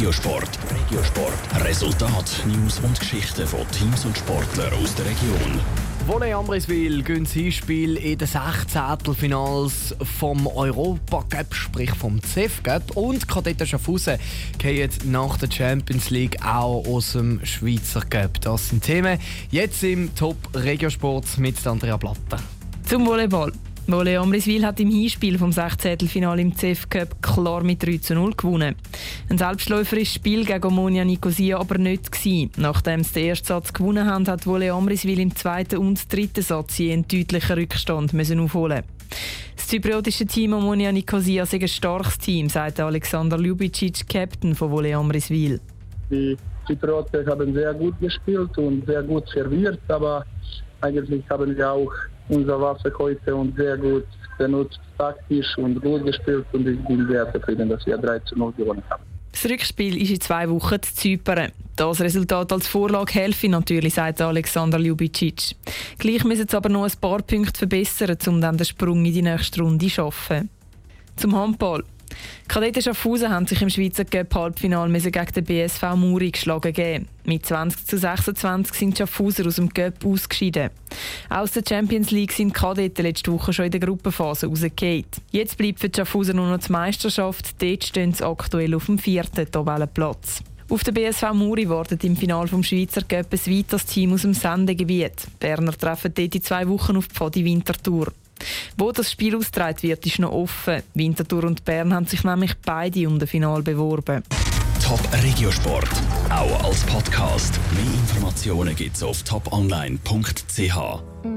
Regiosport. Regiosport. Resultat, News und Geschichten von Teams und Sportlern aus der Region. Wolle Amriswil gehen das Hinspiel in den 16. Finals vom Europa Cup, sprich vom CEF Cup. Und Kadetten Schaffhausen gehen nach der Champions League auch aus dem Schweizer Cup. Das sind Themen jetzt im Top Regiosport mit Andrea Blatter. Zum Volleyball. Wolle Amriswil hat im Hinspiel vom 16. Finale im CEF Cup klar mit 3 zu 0 gewonnen. Ein selbstläuferisches Spiel gegen Omonia Nicosia aber nicht gewesen. Nachdem sie den ersten Satz gewonnen haben, hat Wolle Amriswil im zweiten und dritten Satz einen deutlichen Rückstand müssen aufholen. Das zypriotische Team Omonia Nicosia ist ein starkes Team, sagt Alexander Ljubicic, Captain von Wolle Amriswil. Die Zyprioten haben sehr gut gespielt und sehr gut serviert, aber eigentlich haben wir auch unser Wasser heute und sehr gut benutzt, taktisch und gut gespielt und ich bin sehr zufrieden, dass wir 3 zu 0 gewonnen haben. Das Rückspiel ist in zwei Wochen zu Zypern. Das Resultat als Vorlage helfe natürlich, sagt Alexander Ljubicic. Gleich müssen sie aber noch ein paar Punkte verbessern, um dann den Sprung in die nächste Runde zu schaffen. Zum Handball. Kadetten Schaffhausen haben sich im Schweizer Cup Halbfinale gegen den BSV Muri geschlagen geben. Mit 20 zu 26 sind Schaffhauser aus dem Cup ausgeschieden. Aus der Champions League sind Kadetten letzte Woche schon in der Gruppenphase rausgefallen. Jetzt bleibt für die Schaffhauser nur noch die Meisterschaft. Dort stehen sie aktuell auf dem vierten Tabellenplatz. Auf der BSV Muri wartet im Finale vom Schweizer Cup ein weiteres Team aus dem Sendegebiet. Berner treffen dort in zwei Wochen auf die Pfadi Winterthur. Wo das Spiel austragen wird, ist noch offen. Winterthur und Bern haben sich nämlich beide um das Finale beworben. Top Regiosport, auch als Podcast. Mehr Informationen gibt's auf toponline.ch.